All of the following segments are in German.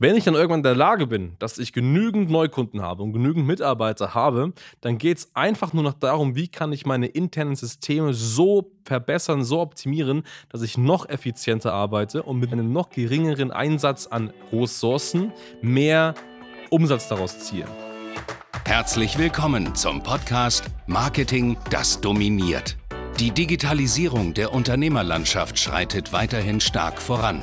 Wenn ich dann irgendwann in der Lage bin, dass ich genügend Neukunden habe und genügend Mitarbeiter habe, dann geht es einfach nur noch darum, wie kann ich meine internen Systeme so verbessern, so optimieren, dass ich noch effizienter arbeite und mit einem noch geringeren Einsatz an Ressourcen mehr Umsatz daraus ziehe. Herzlich willkommen zum Podcast Marketing, das dominiert. Die Digitalisierung der Unternehmerlandschaft schreitet weiterhin stark voran.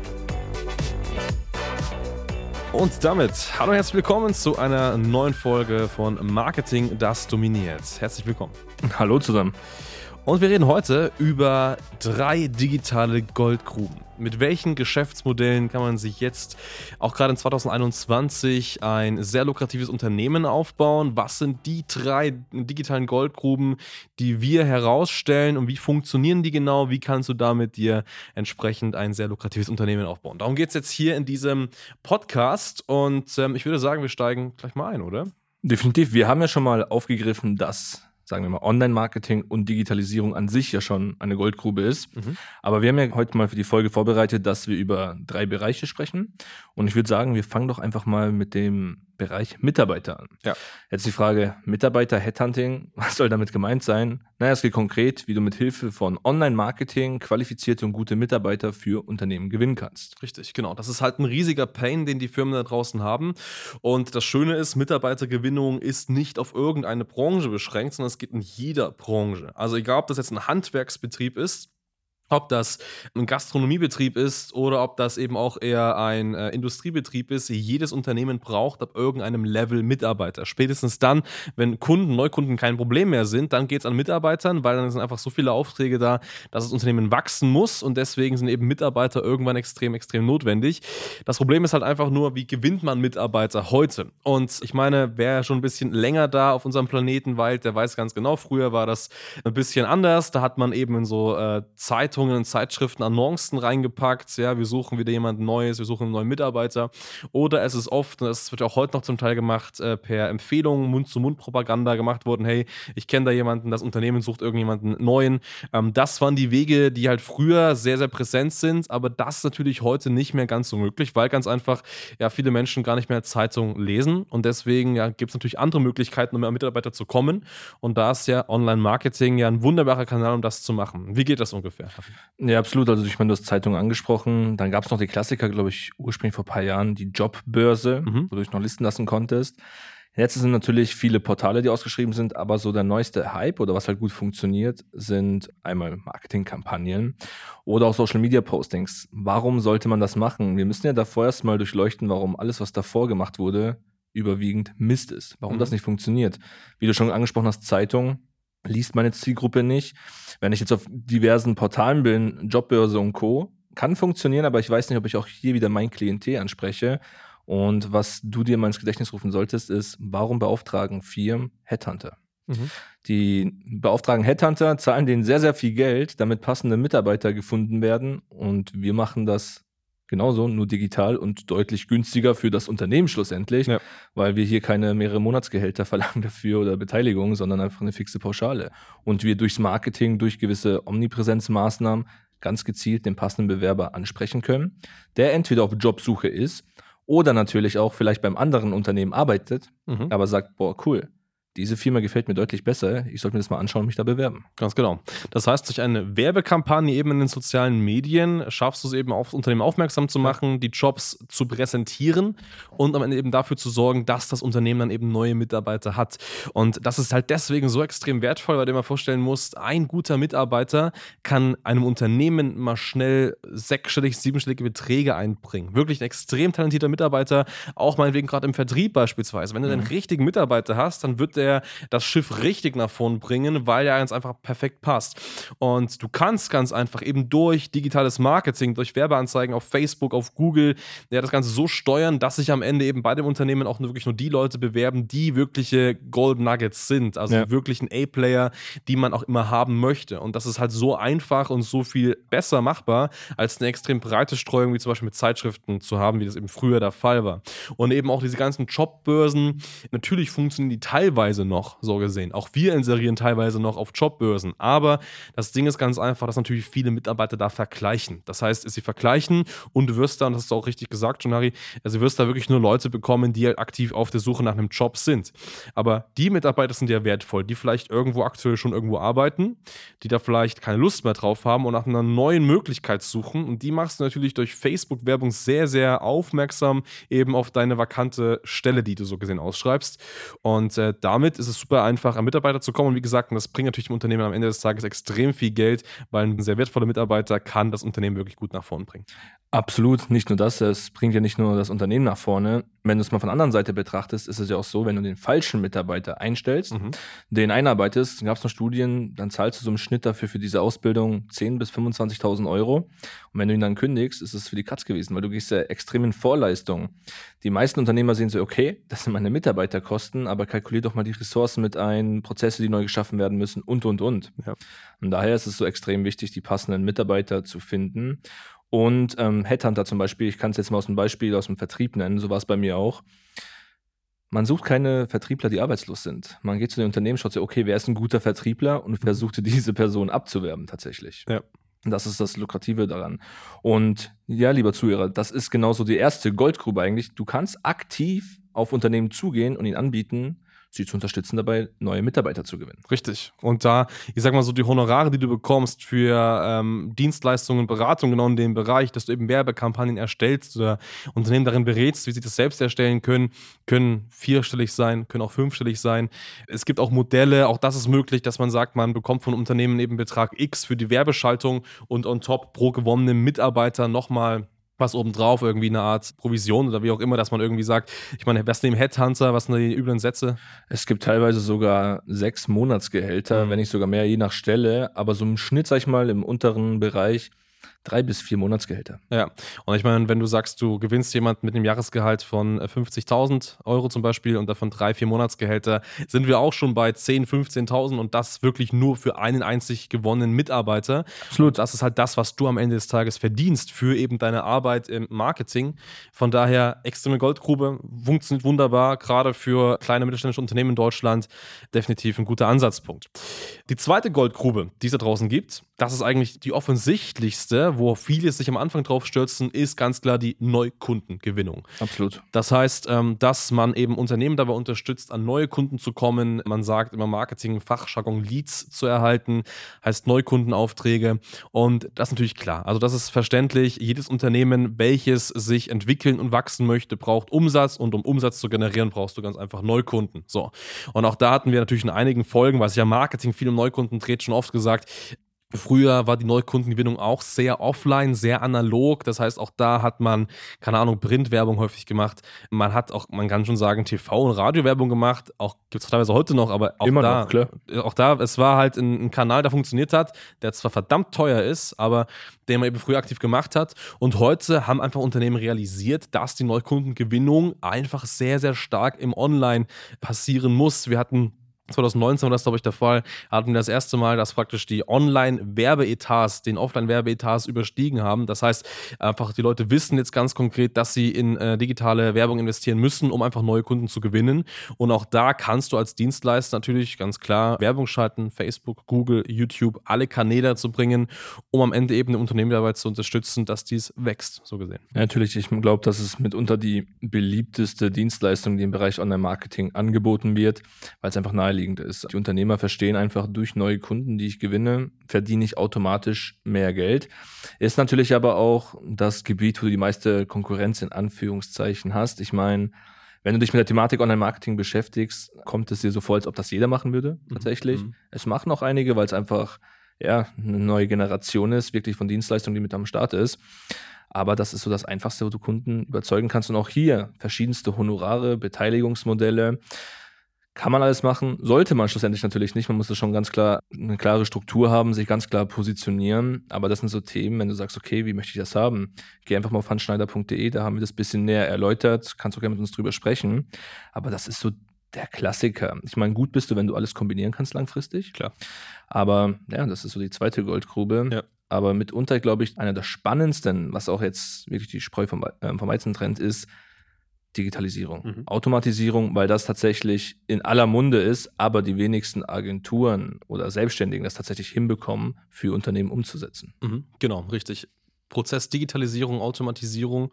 Und damit hallo und herzlich willkommen zu einer neuen Folge von Marketing, das dominiert. Herzlich willkommen. Hallo zusammen. Und wir reden heute über drei digitale Goldgruben. Mit welchen Geschäftsmodellen kann man sich jetzt auch gerade in 2021 ein sehr lukratives Unternehmen aufbauen? Was sind die drei digitalen Goldgruben, die wir herausstellen und wie funktionieren die genau? Wie kannst du damit dir entsprechend ein sehr lukratives Unternehmen aufbauen? Darum geht es jetzt hier in diesem Podcast und ähm, ich würde sagen, wir steigen gleich mal ein, oder? Definitiv. Wir haben ja schon mal aufgegriffen, dass sagen wir mal, Online-Marketing und Digitalisierung an sich ja schon eine Goldgrube ist. Mhm. Aber wir haben ja heute mal für die Folge vorbereitet, dass wir über drei Bereiche sprechen. Und ich würde sagen, wir fangen doch einfach mal mit dem Bereich Mitarbeiter an. Ja. Jetzt die Frage, Mitarbeiter, Headhunting, was soll damit gemeint sein? Naja, es geht konkret, wie du mit Hilfe von Online-Marketing qualifizierte und gute Mitarbeiter für Unternehmen gewinnen kannst. Richtig, genau. Das ist halt ein riesiger Pain, den die Firmen da draußen haben. Und das Schöne ist, Mitarbeitergewinnung ist nicht auf irgendeine Branche beschränkt, sondern es geht in jeder Branche. Also egal, ob das jetzt ein Handwerksbetrieb ist, ob das ein Gastronomiebetrieb ist oder ob das eben auch eher ein äh, Industriebetrieb ist, jedes Unternehmen braucht ab irgendeinem Level Mitarbeiter. Spätestens dann, wenn Kunden, Neukunden kein Problem mehr sind, dann geht es an Mitarbeitern, weil dann sind einfach so viele Aufträge da, dass das Unternehmen wachsen muss und deswegen sind eben Mitarbeiter irgendwann extrem, extrem notwendig. Das Problem ist halt einfach nur, wie gewinnt man Mitarbeiter heute? Und ich meine, wer schon ein bisschen länger da auf unserem Planeten weilt, der weiß ganz genau, früher war das ein bisschen anders. Da hat man eben in so äh, Zeitungen Zeitungen und Zeitschriften Annoncen reingepackt. Ja, wir suchen wieder jemanden Neues, wir suchen einen neuen Mitarbeiter. Oder es ist oft, und das wird auch heute noch zum Teil gemacht, äh, per Empfehlung, Mund-zu-Mund-Propaganda gemacht worden. Hey, ich kenne da jemanden, das Unternehmen sucht irgendjemanden neuen. Ähm, das waren die Wege, die halt früher sehr, sehr präsent sind, aber das natürlich heute nicht mehr ganz so möglich, weil ganz einfach ja viele Menschen gar nicht mehr Zeitung lesen und deswegen ja, gibt es natürlich andere Möglichkeiten, um an Mitarbeiter zu kommen. Und da ist ja Online-Marketing ja ein wunderbarer Kanal, um das zu machen. Wie geht das ungefähr? Ja, absolut. Also ich meine, du hast Zeitung angesprochen. Dann gab es noch die Klassiker, glaube ich, ursprünglich vor ein paar Jahren, die Jobbörse, mhm. wo du dich noch listen lassen konntest. Jetzt sind natürlich viele Portale, die ausgeschrieben sind, aber so der neueste Hype oder was halt gut funktioniert, sind einmal Marketingkampagnen oder auch Social Media Postings. Warum sollte man das machen? Wir müssen ja davor erstmal durchleuchten, warum alles, was davor gemacht wurde, überwiegend Mist ist. Warum mhm. das nicht funktioniert. Wie du schon angesprochen hast, Zeitung liest meine Zielgruppe nicht. Wenn ich jetzt auf diversen Portalen bin, Jobbörse und Co., kann funktionieren, aber ich weiß nicht, ob ich auch hier wieder mein Klientel anspreche. Und was du dir mal ins Gedächtnis rufen solltest, ist, warum beauftragen Firmen Headhunter? Mhm. Die beauftragen Headhunter, zahlen denen sehr, sehr viel Geld, damit passende Mitarbeiter gefunden werden. Und wir machen das genauso, nur digital und deutlich günstiger für das Unternehmen schlussendlich, ja. weil wir hier keine mehrere Monatsgehälter verlangen dafür oder Beteiligung, sondern einfach eine fixe Pauschale. Und wir durchs Marketing, durch gewisse Omnipräsenzmaßnahmen ganz gezielt den passenden Bewerber ansprechen können, der entweder auf Jobsuche ist oder natürlich auch vielleicht beim anderen Unternehmen arbeitet, mhm. aber sagt, boah, cool, diese Firma gefällt mir deutlich besser. Ich sollte mir das mal anschauen und mich da bewerben. Ganz genau. Das heißt, durch eine Werbekampagne eben in den sozialen Medien schaffst du es eben auf Unternehmen aufmerksam zu machen, die Jobs zu präsentieren und am Ende eben dafür zu sorgen, dass das Unternehmen dann eben neue Mitarbeiter hat. Und das ist halt deswegen so extrem wertvoll, weil du dir mal vorstellen musst, ein guter Mitarbeiter kann einem Unternehmen mal schnell sechsstellig, siebenstellige Beträge einbringen. Wirklich ein extrem talentierter Mitarbeiter, auch meinetwegen gerade im Vertrieb beispielsweise. Wenn du mhm. einen richtigen Mitarbeiter hast, dann wird der er das Schiff richtig nach vorn bringen, weil er ganz einfach perfekt passt. Und du kannst ganz einfach eben durch digitales Marketing, durch Werbeanzeigen auf Facebook, auf Google, ja, das Ganze so steuern, dass sich am Ende eben bei dem Unternehmen auch wirklich nur die Leute bewerben, die wirkliche Gold Nuggets sind, also ja. wirklichen A-Player, die man auch immer haben möchte. Und das ist halt so einfach und so viel besser machbar, als eine extrem breite Streuung, wie zum Beispiel mit Zeitschriften zu haben, wie das eben früher der Fall war. Und eben auch diese ganzen Jobbörsen, natürlich funktionieren die teilweise noch, so gesehen. Auch wir inserieren teilweise noch auf Jobbörsen. Aber das Ding ist ganz einfach, dass natürlich viele Mitarbeiter da vergleichen. Das heißt, sie vergleichen und du wirst da, und das hast du auch richtig gesagt, Jonari, also du wirst da wirklich nur Leute bekommen, die halt aktiv auf der Suche nach einem Job sind. Aber die Mitarbeiter sind ja wertvoll, die vielleicht irgendwo aktuell schon irgendwo arbeiten, die da vielleicht keine Lust mehr drauf haben und nach einer neuen Möglichkeit suchen. Und die machst du natürlich durch Facebook-Werbung sehr, sehr aufmerksam eben auf deine vakante Stelle, die du so gesehen ausschreibst. Und äh, damit ist es super einfach, an Mitarbeiter zu kommen. Und wie gesagt, das bringt natürlich dem Unternehmen am Ende des Tages extrem viel Geld, weil ein sehr wertvoller Mitarbeiter kann das Unternehmen wirklich gut nach vorne bringen. Absolut, nicht nur das, es bringt ja nicht nur das Unternehmen nach vorne. Wenn du es mal von der anderen Seite betrachtest, ist es ja auch so, wenn du den falschen Mitarbeiter einstellst, mhm. den einarbeitest, gab es noch Studien, dann zahlst du so im Schnitt dafür für diese Ausbildung 10.000 bis 25.000 Euro. Und wenn du ihn dann kündigst, ist es für die Katz gewesen, weil du gehst ja extrem in Vorleistung. Die meisten Unternehmer sehen so, okay, das sind meine Mitarbeiterkosten, aber kalkulier doch mal die Ressourcen mit ein, Prozesse, die neu geschaffen werden müssen und, und, und. Ja. Und daher ist es so extrem wichtig, die passenden Mitarbeiter zu finden. Und ähm, Headhunter zum Beispiel, ich kann es jetzt mal aus dem Beispiel aus dem Vertrieb nennen, so war es bei mir auch. Man sucht keine Vertriebler, die arbeitslos sind. Man geht zu den Unternehmen, schaut sich, okay, wer ist ein guter Vertriebler und versucht diese Person abzuwerben tatsächlich. Ja. Das ist das Lukrative daran. Und ja, lieber Zuhörer, das ist genauso die erste Goldgrube eigentlich. Du kannst aktiv auf Unternehmen zugehen und ihnen anbieten, sie zu unterstützen, dabei neue Mitarbeiter zu gewinnen. Richtig. Und da, ich sag mal so, die Honorare, die du bekommst für ähm, Dienstleistungen, Beratung genau in dem Bereich, dass du eben Werbekampagnen erstellst oder Unternehmen darin berätst, wie sie das selbst erstellen können, können vierstellig sein, können auch fünfstellig sein. Es gibt auch Modelle, auch das ist möglich, dass man sagt, man bekommt von Unternehmen eben Betrag X für die Werbeschaltung und on top pro gewonnenen Mitarbeiter nochmal was obendrauf, irgendwie eine Art Provision oder wie auch immer, dass man irgendwie sagt, ich meine, was neben Headhunter, was sind die üblen Sätze? Es gibt teilweise sogar sechs Monatsgehälter, mhm. wenn nicht sogar mehr, je nach Stelle, aber so im Schnitt, sag ich mal, im unteren Bereich drei bis vier Monatsgehälter. Ja, und ich meine, wenn du sagst, du gewinnst jemand mit einem Jahresgehalt von 50.000 äh, Euro zum Beispiel und davon drei, vier Monatsgehälter, sind wir auch schon bei 10.000, 15.000 und das wirklich nur für einen einzig gewonnenen Mitarbeiter. Absolut. Das ist halt das, was du am Ende des Tages verdienst für eben deine Arbeit im Marketing. Von daher, extreme Goldgrube, funktioniert wunderbar, gerade für kleine mittelständische Unternehmen in Deutschland definitiv ein guter Ansatzpunkt. Die zweite Goldgrube, die es da draußen gibt, das ist eigentlich die offensichtlichste, wo viele sich am Anfang drauf stürzen, ist ganz klar die Neukundengewinnung. Absolut. Das heißt, ähm, dass man eben Unternehmen dabei unterstützt, an neue Kunden zu kommen. Man sagt immer Marketing, Fachjargon Leads zu erhalten, heißt Neukundenaufträge. Und das ist natürlich klar. Also das ist verständlich. Jedes Unternehmen, welches sich entwickeln und wachsen möchte, braucht Umsatz und um Umsatz zu generieren, brauchst du ganz einfach Neukunden. So. Und auch da hatten wir natürlich in einigen Folgen, weil sich ja Marketing viel um Neukunden dreht, schon oft gesagt, Früher war die Neukundengewinnung auch sehr offline, sehr analog. Das heißt, auch da hat man, keine Ahnung, Printwerbung häufig gemacht. Man hat auch, man kann schon sagen, TV- und Radiowerbung gemacht. Auch gibt es teilweise heute noch, aber auch Immer da, noch, klar. auch da, es war halt ein, ein, Kanal, der funktioniert hat, der zwar verdammt teuer ist, aber den man eben früher aktiv gemacht hat. Und heute haben einfach Unternehmen realisiert, dass die Neukundengewinnung einfach sehr, sehr stark im Online passieren muss. Wir hatten 2019 war das, glaube ich, der Fall, hatten wir das erste Mal, dass praktisch die Online-Werbeetats den Offline-Werbeetats überstiegen haben. Das heißt, einfach die Leute wissen jetzt ganz konkret, dass sie in äh, digitale Werbung investieren müssen, um einfach neue Kunden zu gewinnen. Und auch da kannst du als Dienstleister natürlich ganz klar Werbung schalten, Facebook, Google, YouTube, alle Kanäle zu bringen, um am Ende eben ein Unternehmen dabei zu unterstützen, dass dies wächst, so gesehen. Ja, natürlich, ich glaube, das ist mitunter die beliebteste Dienstleistung, die im Bereich Online-Marketing angeboten wird, weil es einfach naheliegend naheliegend ist. Die Unternehmer verstehen einfach, durch neue Kunden, die ich gewinne, verdiene ich automatisch mehr Geld. Ist natürlich aber auch das Gebiet, wo du die meiste Konkurrenz in Anführungszeichen hast. Ich meine, wenn du dich mit der Thematik Online-Marketing beschäftigst, kommt es dir so vor, als ob das jeder machen würde, mhm. tatsächlich. Mhm. Es machen auch einige, weil es einfach ja, eine neue Generation ist, wirklich von Dienstleistungen, die mit am Start ist. Aber das ist so das Einfachste, wo du Kunden überzeugen kannst. Und auch hier verschiedenste Honorare, Beteiligungsmodelle Kann man alles machen, sollte man schlussendlich natürlich nicht. Man muss das schon ganz klar eine klare Struktur haben, sich ganz klar positionieren. Aber das sind so Themen, wenn du sagst, okay, wie möchte ich das haben? Geh einfach mal auf handschneider.de, da haben wir das ein bisschen näher erläutert. Kannst du gerne mit uns drüber sprechen. Aber das ist so der Klassiker. Ich meine, gut bist du, wenn du alles kombinieren kannst langfristig. Klar. Aber ja, das ist so die zweite Goldgrube. Ja. Aber mitunter, glaube ich, einer der spannendsten, was auch jetzt wirklich die Spreu vom, äh, vom Weizen trennt, ist, Digitalisierung, mhm. Automatisierung, weil das tatsächlich in aller Munde ist, aber die wenigsten Agenturen oder Selbstständigen das tatsächlich hinbekommen, für Unternehmen umzusetzen. Mhm. Genau, richtig. Prozess Digitalisierung, Automatisierung.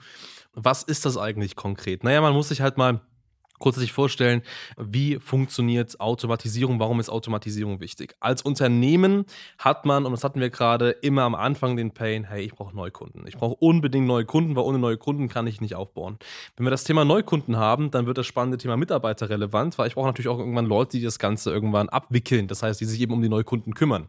Was ist das eigentlich konkret? Naja, man muss sich halt mal kurz sich vorstellen, wie funktioniert Automatisierung, warum ist Automatisierung wichtig? Als Unternehmen hat man, und das hatten wir gerade, immer am Anfang den Pain, hey, ich brauche Neukunden. Ich brauche unbedingt neue Kunden, weil ohne neue Kunden kann ich nicht aufbauen. Wenn wir das Thema Neukunden haben, dann wird das spannende Thema Mitarbeiter relevant, weil ich brauche natürlich auch irgendwann Leute, die das Ganze irgendwann abwickeln, das heißt, die sich eben um die Neukunden kümmern.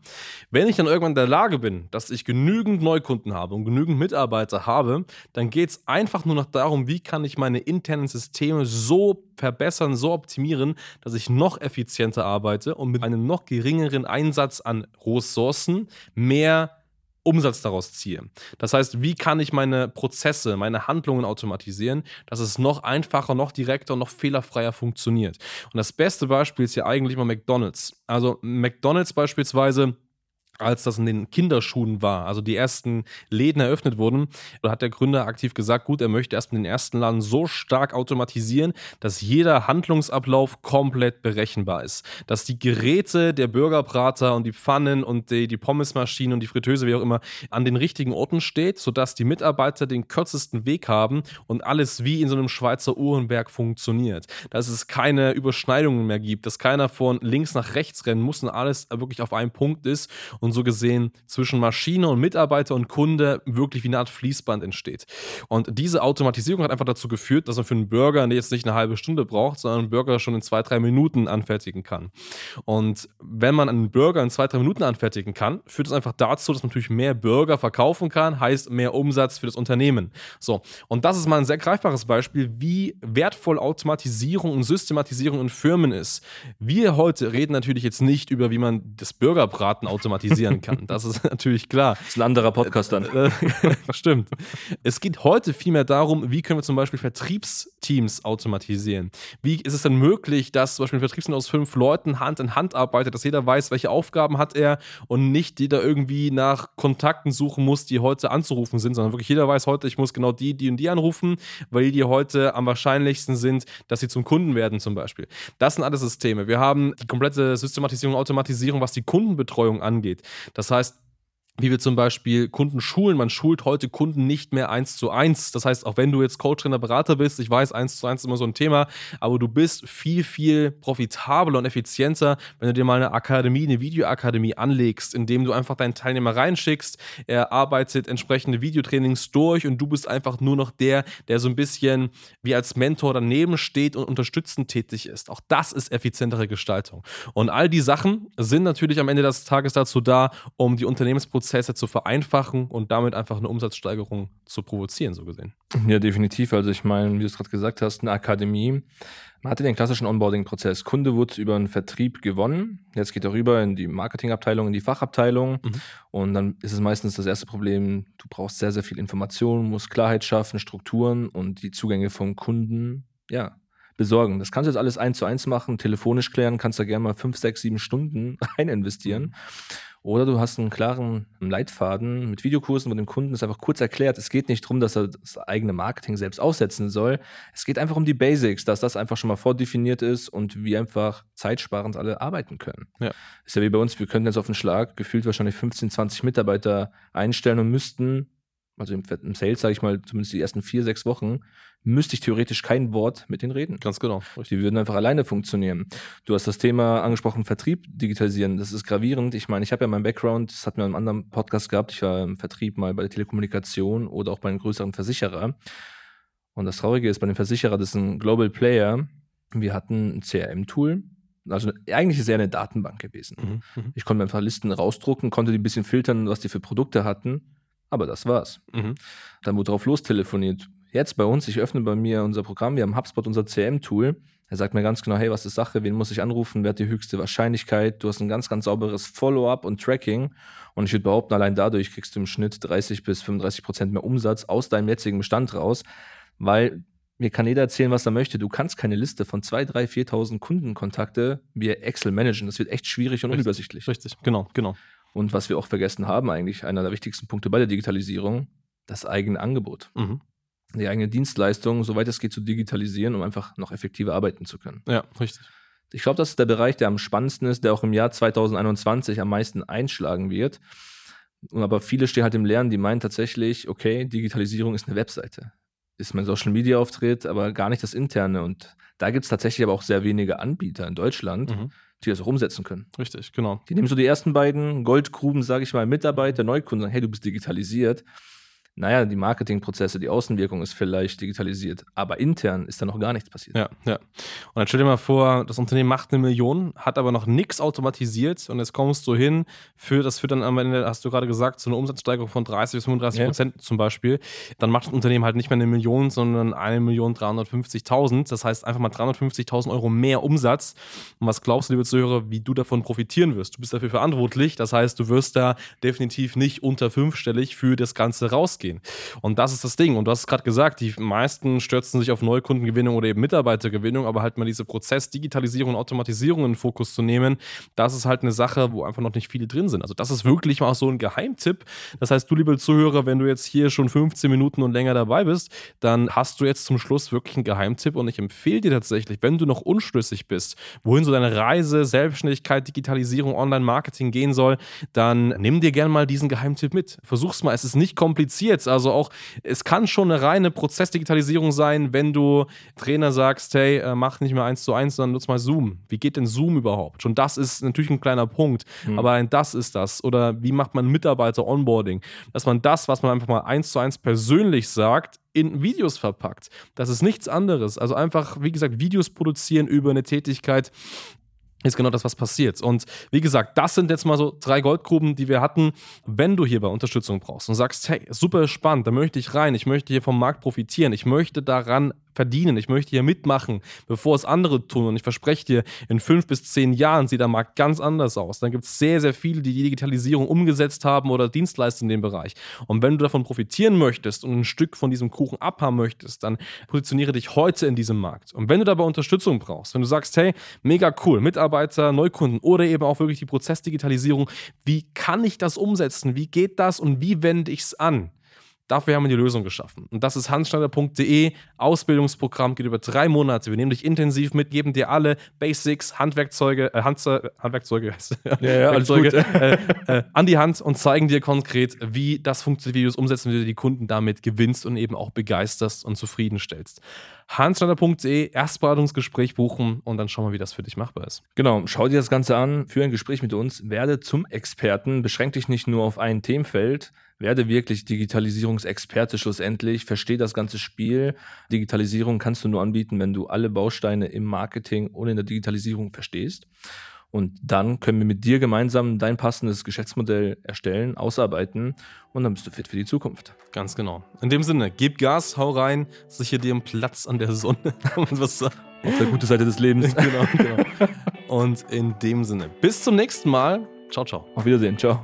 Wenn ich dann irgendwann in der Lage bin, dass ich genügend Neukunden habe und genügend Mitarbeiter habe, dann geht es einfach nur noch darum, wie kann ich meine internen Systeme so verbessern, so optimieren, dass ich noch effizienter arbeite und mit einem noch geringeren Einsatz an Ressourcen mehr Umsatz daraus ziehe. Das heißt, wie kann ich meine Prozesse, meine Handlungen automatisieren, dass es noch einfacher, noch direkter und noch fehlerfreier funktioniert. Und das beste Beispiel ist ja eigentlich mal McDonald's. Also McDonald's beispielsweise als das in den Kinderschuhen war, also die ersten Läden eröffnet wurden, hat der Gründer aktiv gesagt, gut, er möchte erstmal den ersten Laden so stark automatisieren, dass jeder Handlungsablauf komplett berechenbar ist. Dass die Geräte, der Burgerbrater und die Pfannen und die, die Pommesmaschine und die Fritteuse, wie auch immer, an den richtigen Orten steht, sodass die Mitarbeiter den kürzesten Weg haben und alles wie in so einem Schweizer Uhrenberg funktioniert. Dass es keine Überschneidungen mehr gibt, dass keiner von links nach rechts rennen muss und alles wirklich auf einem Punkt ist und und so gesehen zwischen Maschine und Mitarbeiter und Kunde wirklich wie eine Art Fließband entsteht. Und diese Automatisierung hat einfach dazu geführt, dass man für einen Burger jetzt nicht eine halbe Stunde braucht, sondern einen Burger schon in zwei, drei Minuten anfertigen kann. Und wenn man einen Burger in zwei, drei Minuten anfertigen kann, führt das einfach dazu, dass man natürlich mehr Burger verkaufen kann, heißt mehr Umsatz für das Unternehmen. So, und das ist mal ein sehr greifbares Beispiel, wie wertvoll Automatisierung und Systematisierung in Firmen ist. Wir heute reden natürlich jetzt nicht über, wie man das Burgerbraten automatisiert automatisieren kann. Das ist natürlich klar. Das ist ein anderer Podcast dann. Stimmt. Es geht heute vielmehr darum, wie können wir zum Beispiel Vertriebsteams automatisieren? Wie ist es denn möglich, dass zum Beispiel ein Vertriebsteam aus fünf Leuten Hand in Hand arbeitet, dass jeder weiß, welche Aufgaben hat er und nicht jeder irgendwie nach Kontakten suchen muss, die heute anzurufen sind, sondern wirklich jeder weiß heute, ich muss genau die, die und die anrufen, weil die heute am wahrscheinlichsten sind, dass sie zum Kunden werden zum Beispiel. Das sind alle Systeme. Wir haben die komplette Systematisierung, Automatisierung, was die Kundenbetreuung angeht. Das heißt, wie wir zum Beispiel Kunden schulen. Man schult heute Kunden nicht mehr eins zu eins. Das heißt, auch wenn du jetzt Coach, Trainer, Berater bist, ich weiß, eins zu eins ist immer so ein Thema, aber du bist viel, viel profitabler und effizienter, wenn du dir mal eine Akademie, eine Videoakademie anlegst, indem du einfach deinen Teilnehmer reinschickst. Er arbeitet entsprechende Videotrainings durch und du bist einfach nur noch der, der so ein bisschen wie als Mentor daneben steht und unterstützend tätig ist. Auch das ist effizientere Gestaltung. Und all die Sachen sind natürlich am Ende des Tages dazu da, um die Unternehmensprozesse Prozesse zu vereinfachen und damit einfach eine Umsatzsteigerung zu provozieren, so gesehen. Ja, definitiv. Also ich meine, wie du es gerade gesagt hast, eine Akademie. Man hatte den klassischen Onboarding-Prozess. Kunde wurde über einen Vertrieb gewonnen. Jetzt geht er rüber in die Marketingabteilung, in die Fachabteilung. Mhm. Und dann ist es meistens das erste Problem, du brauchst sehr, sehr viel Information, musst Klarheit schaffen, Strukturen und die Zugänge vom Kunden, ja, besorgen. Das kannst du jetzt alles eins zu eins machen, telefonisch klären, kannst da gerne mal fünf, sechs, sieben Stunden rein investieren. Mhm. Oder du hast einen klaren Leitfaden mit Videokursen, wo dem Kunden es einfach kurz erklärt. Es geht nicht darum, dass er das eigene Marketing selbst aussetzen soll. Es geht einfach um die Basics, dass das einfach schon mal vordefiniert ist und wir einfach zeitsparend alle arbeiten können. Ja. Ist ja wie bei uns, wir könnten jetzt auf den Schlag gefühlt wahrscheinlich 15, 20 Mitarbeiter einstellen und müssten also im, im Sales, sage ich mal, zumindest die ersten vier, sechs Wochen, müsste ich theoretisch kein Wort mit denen reden. Ganz genau. Die würden einfach alleine funktionieren. Du hast das Thema angesprochen, Vertrieb digitalisieren. Das ist gravierend. Ich meine, ich habe ja meinen Background, das hatten wir in einem anderen Podcast gehabt. Ich war im Vertrieb mal bei der Telekommunikation oder auch bei einem größeren Versicherer. Und das Traurige ist, bei dem Versicherer, das ist ein Global Player. Wir hatten ein CRM-Tool. Also eigentlich ist es eher eine Datenbank gewesen. Mhm, mhm. Ich konnte einfach Listen rausdrucken, konnte die ein bisschen filtern, was die für Produkte hatten aber das war's. Mhm. Dann wurde drauf lostelefoniert. Jetzt bei uns, ich öffne bei mir unser Programm, wir haben HubSpot, unser CM-Tool. Er sagt mir ganz genau, hey, was ist Sache, wen muss ich anrufen, wer hat die höchste Wahrscheinlichkeit. Du hast ein ganz, ganz sauberes Follow-up und Tracking. Und ich würde behaupten, allein dadurch kriegst du im Schnitt 30 bis 35 Prozent mehr Umsatz aus deinem jetzigen Bestand raus, weil mir kann jeder erzählen, was er möchte. Du kannst keine Liste von 2.000, 3.000, 4.000 Kundenkontakte via Excel managen. Das wird echt schwierig und Richtig, unübersichtlich. Richtig, genau, genau. Und was wir auch vergessen haben, eigentlich einer der wichtigsten Punkte bei der Digitalisierung, das eigene Angebot. Mhm. Die eigene Dienstleistung, soweit es geht, zu digitalisieren, um einfach noch effektiver arbeiten zu können. Ja, richtig. Ich glaube, das ist der Bereich, der am spannendsten ist, der auch im Jahr 2021 am meisten einschlagen wird. Aber viele stehen halt im Lernen, die meinen tatsächlich, okay, Digitalisierung ist eine Webseite ist mein Social Media Auftritt, aber gar nicht das interne. Und da gibt es tatsächlich aber auch sehr wenige Anbieter in Deutschland, mhm. Die das auch umsetzen können. Richtig, genau. Die nehmen so die ersten beiden Goldgruben, sage ich mal, Mitarbeiter, Neukunden, sagen, hey, du bist digitalisiert naja, die Marketingprozesse, die Außenwirkung ist vielleicht digitalisiert, aber intern ist da noch gar nichts passiert. Ja, ja. Und dann stell dir mal vor, das Unternehmen macht eine Million, hat aber noch nichts automatisiert und jetzt kommst du hin, für das führt dann am Ende, hast du gerade gesagt, zu einer Umsatzsteigerung von 30 bis 35 Prozent ja. zum Beispiel. Dann macht das Unternehmen halt nicht mehr eine Million, sondern eine Million 350.000. Das heißt einfach mal 350.000 Euro mehr Umsatz. Und was glaubst du, liebe Zuhörer, wie du davon profitieren wirst? Du bist dafür verantwortlich. Das heißt, du wirst da definitiv nicht unter fünfstellig für das Ganze rausgehen gehen. Und das ist das Ding. Und du hast es gerade gesagt, die meisten stürzen sich auf Neukundengewinnung oder eben Mitarbeitergewinnung, aber halt mal diese Prozess-Digitalisierung und Automatisierung in den Fokus zu nehmen, das ist halt eine Sache, wo einfach noch nicht viele drin sind. Also das ist wirklich mal so ein Geheimtipp. Das heißt, du, liebe Zuhörer, wenn du jetzt hier schon 15 Minuten und länger dabei bist, dann hast du jetzt zum Schluss wirklich einen Geheimtipp und ich empfehle dir tatsächlich, wenn du noch unschlüssig bist, wohin so deine Reise, Selbstständigkeit, Digitalisierung, Online-Marketing gehen soll, dann nimm dir gerne mal diesen Geheimtipp mit. Versuch's mal. Es ist nicht kompliziert jetzt. Also auch, es kann schon eine reine Prozessdigitalisierung sein, wenn du Trainer sagst, hey, äh, mach nicht mehr eins zu eins, sondern nutz mal Zoom. Wie geht denn Zoom überhaupt? Schon das ist natürlich ein kleiner Punkt, mhm. aber das ist das. Oder wie macht man Mitarbeiter-Onboarding? Dass man das, was man einfach mal eins zu eins persönlich sagt, in Videos verpackt. Das ist nichts anderes. Also einfach, wie gesagt, Videos produzieren über eine Tätigkeit, ist genau das, was passiert. Und wie gesagt, das sind jetzt mal so drei Goldgruben, die wir hatten. Wenn du hierbei Unterstützung brauchst und sagst, hey, super spannend, da möchte ich rein, ich möchte hier vom Markt profitieren, ich möchte daran verdienen. Ich möchte hier mitmachen, bevor es andere tun. Und ich verspreche dir, in fünf bis zehn Jahren sieht der Markt ganz anders aus. Dann gibt es sehr, sehr viele, die die Digitalisierung umgesetzt haben oder Dienstleister in dem Bereich. Und wenn du davon profitieren möchtest und ein Stück von diesem Kuchen abhaben möchtest, dann positioniere dich heute in diesem Markt. Und wenn du dabei Unterstützung brauchst, wenn du sagst, hey, mega cool, Mitarbeiter, Neukunden oder eben auch wirklich die Prozessdigitalisierung, wie kann ich das umsetzen? Wie geht das und wie wende ich es an? Dafür haben wir die Lösung geschaffen. Und das ist hansschneider.de. Ausbildungsprogramm geht über drei Monate. Wir nehmen dich intensiv mit, geben dir alle Basics, Handwerkzeuge, äh, Hand, Handwerkzeuge, ja, ja, Handwerkzeuge äh, äh, an die Hand und zeigen dir konkret, wie das funktioniert, wie du es umsetzen, wie du die Kunden damit gewinnst und eben auch begeisterst und zufriedenstellst hansschneider.de, Erstberatungsgespräch buchen und dann schauen wir, wie das für dich machbar ist. Genau, schau dir das Ganze an, führe ein Gespräch mit uns, werde zum Experten, beschränk dich nicht nur auf ein Themenfeld, werde wirklich Digitalisierungsexperte schlussendlich, verstehe das ganze Spiel. Digitalisierung kannst du nur anbieten, wenn du alle Bausteine im Marketing und in der Digitalisierung verstehst. Und dann können wir mit dir gemeinsam dein passendes Geschäftsmodell erstellen, ausarbeiten und dann bist du fit für die Zukunft. Ganz genau. In dem Sinne, gib Gas, hau rein, sichere dir einen Platz an der Sonne. was Auf der guten Seite des Lebens. genau, genau. Und in dem Sinne, bis zum nächsten Mal. Ciao, ciao. Auf Wiedersehen. Ciao.